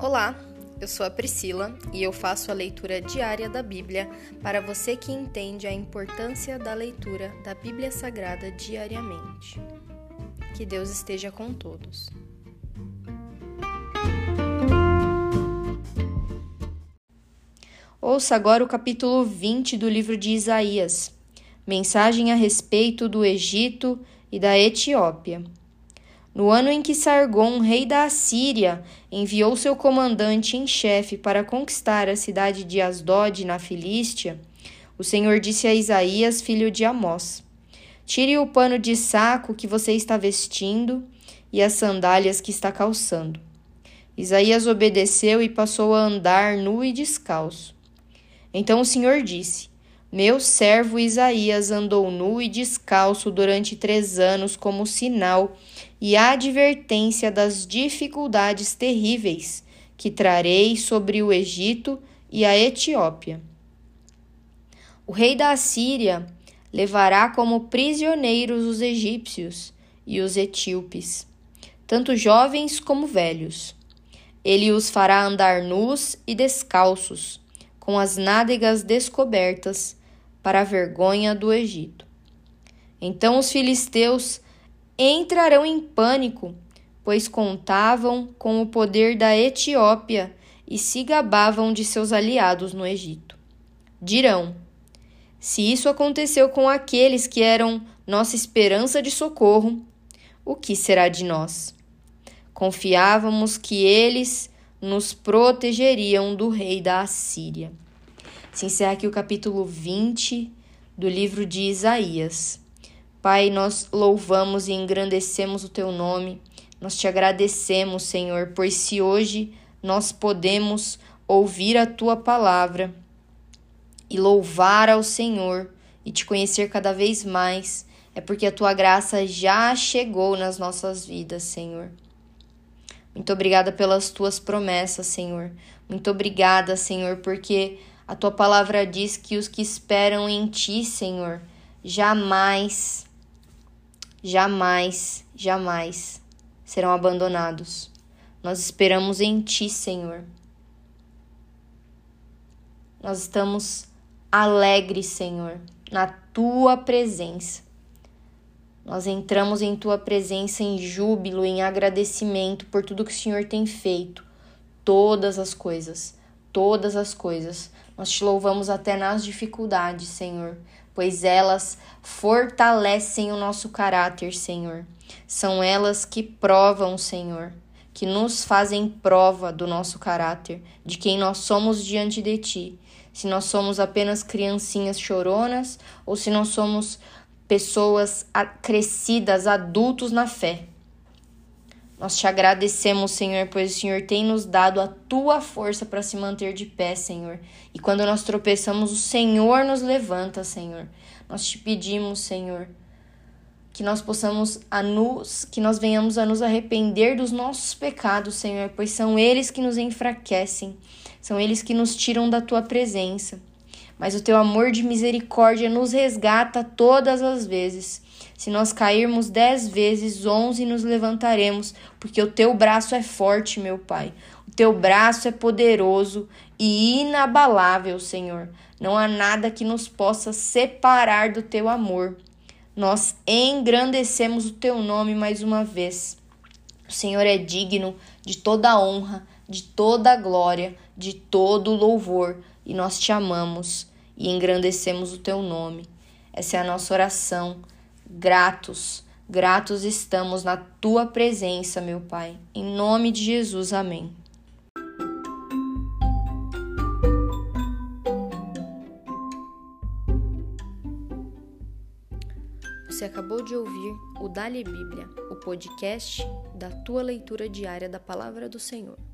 Olá, eu sou a Priscila e eu faço a leitura diária da Bíblia para você que entende a importância da leitura da Bíblia Sagrada diariamente. Que Deus esteja com todos. Ouça agora o capítulo 20 do livro de Isaías, mensagem a respeito do Egito e da Etiópia. No ano em que Sargon, rei da Assíria, enviou seu comandante em chefe para conquistar a cidade de Asdod, na Filístia, o Senhor disse a Isaías, filho de Amós: Tire o pano de saco que você está vestindo e as sandálias que está calçando. Isaías obedeceu e passou a andar nu e descalço. Então o Senhor disse: Meu servo Isaías andou nu e descalço durante três anos como sinal e advertência das dificuldades terríveis que trarei sobre o Egito e a Etiópia. O rei da Assíria levará como prisioneiros os egípcios e os etíopes, tanto jovens como velhos. Ele os fará andar nus e descalços, com as nádegas descobertas, para a vergonha do Egito. Então os filisteus entrarão em pânico, pois contavam com o poder da Etiópia e se gabavam de seus aliados no Egito. Dirão: Se isso aconteceu com aqueles que eram nossa esperança de socorro, o que será de nós? Confiávamos que eles nos protegeriam do rei da Assíria. Se encerra aqui o capítulo 20 do livro de Isaías. Pai, nós louvamos e engrandecemos o teu nome. Nós te agradecemos, Senhor, pois se hoje nós podemos ouvir a tua palavra e louvar ao Senhor e te conhecer cada vez mais, é porque a tua graça já chegou nas nossas vidas, Senhor. Muito obrigada pelas tuas promessas, Senhor. Muito obrigada, Senhor, porque a tua palavra diz que os que esperam em ti, Senhor, jamais jamais, jamais serão abandonados. Nós esperamos em Ti, Senhor. Nós estamos alegres, Senhor, na Tua presença. Nós entramos em Tua presença em júbilo, em agradecimento por tudo que o Senhor tem feito. Todas as coisas, todas as coisas. Nós te louvamos até nas dificuldades, Senhor, pois elas fortalecem o nosso caráter, Senhor. São elas que provam, Senhor, que nos fazem prova do nosso caráter, de quem nós somos diante de Ti. Se nós somos apenas criancinhas choronas ou se nós somos pessoas crescidas, adultos na fé. Nós te agradecemos, Senhor, pois o Senhor tem nos dado a tua força para se manter de pé, Senhor. E quando nós tropeçamos, o Senhor nos levanta, Senhor. Nós te pedimos, Senhor, que nós possamos a nos, que nós venhamos a nos arrepender dos nossos pecados, Senhor, pois são eles que nos enfraquecem, são eles que nos tiram da tua presença. Mas o teu amor de misericórdia nos resgata todas as vezes. Se nós cairmos dez vezes, onze nos levantaremos, porque o teu braço é forte, meu Pai. O teu braço é poderoso e inabalável, Senhor. Não há nada que nos possa separar do teu amor. Nós engrandecemos o teu nome mais uma vez. O Senhor é digno de toda honra, de toda glória, de todo louvor, e nós te amamos e engrandecemos o teu nome. Essa é a nossa oração gratos, gratos estamos na tua presença, meu Pai. Em nome de Jesus, amém. Você acabou de ouvir o Dali Bíblia, o podcast da tua leitura diária da palavra do Senhor.